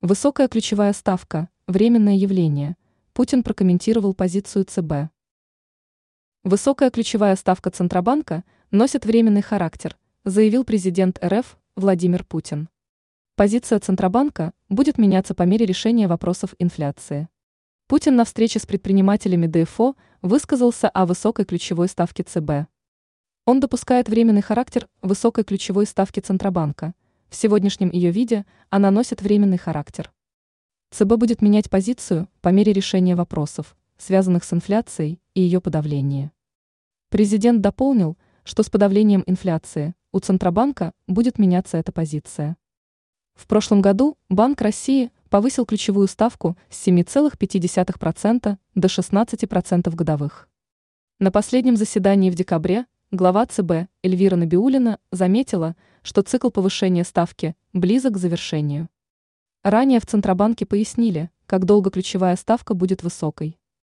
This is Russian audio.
Высокая ключевая ставка – временное явление. Путин прокомментировал позицию ЦБ. Высокая ключевая ставка Центробанка носит временный характер, заявил президент РФ Владимир Путин. Позиция Центробанка будет меняться по мере решения вопросов инфляции. Путин на встрече с предпринимателями ДФО высказался о высокой ключевой ставке ЦБ. Он допускает временный характер высокой ключевой ставки Центробанка – в сегодняшнем ее виде она носит временный характер. ЦБ будет менять позицию по мере решения вопросов, связанных с инфляцией и ее подавлением. Президент дополнил, что с подавлением инфляции у Центробанка будет меняться эта позиция. В прошлом году Банк России повысил ключевую ставку с 7,5% до 16% годовых. На последнем заседании в декабре глава ЦБ Эльвира Набиулина заметила, что цикл повышения ставки близок к завершению. Ранее в Центробанке пояснили, как долго ключевая ставка будет высокой.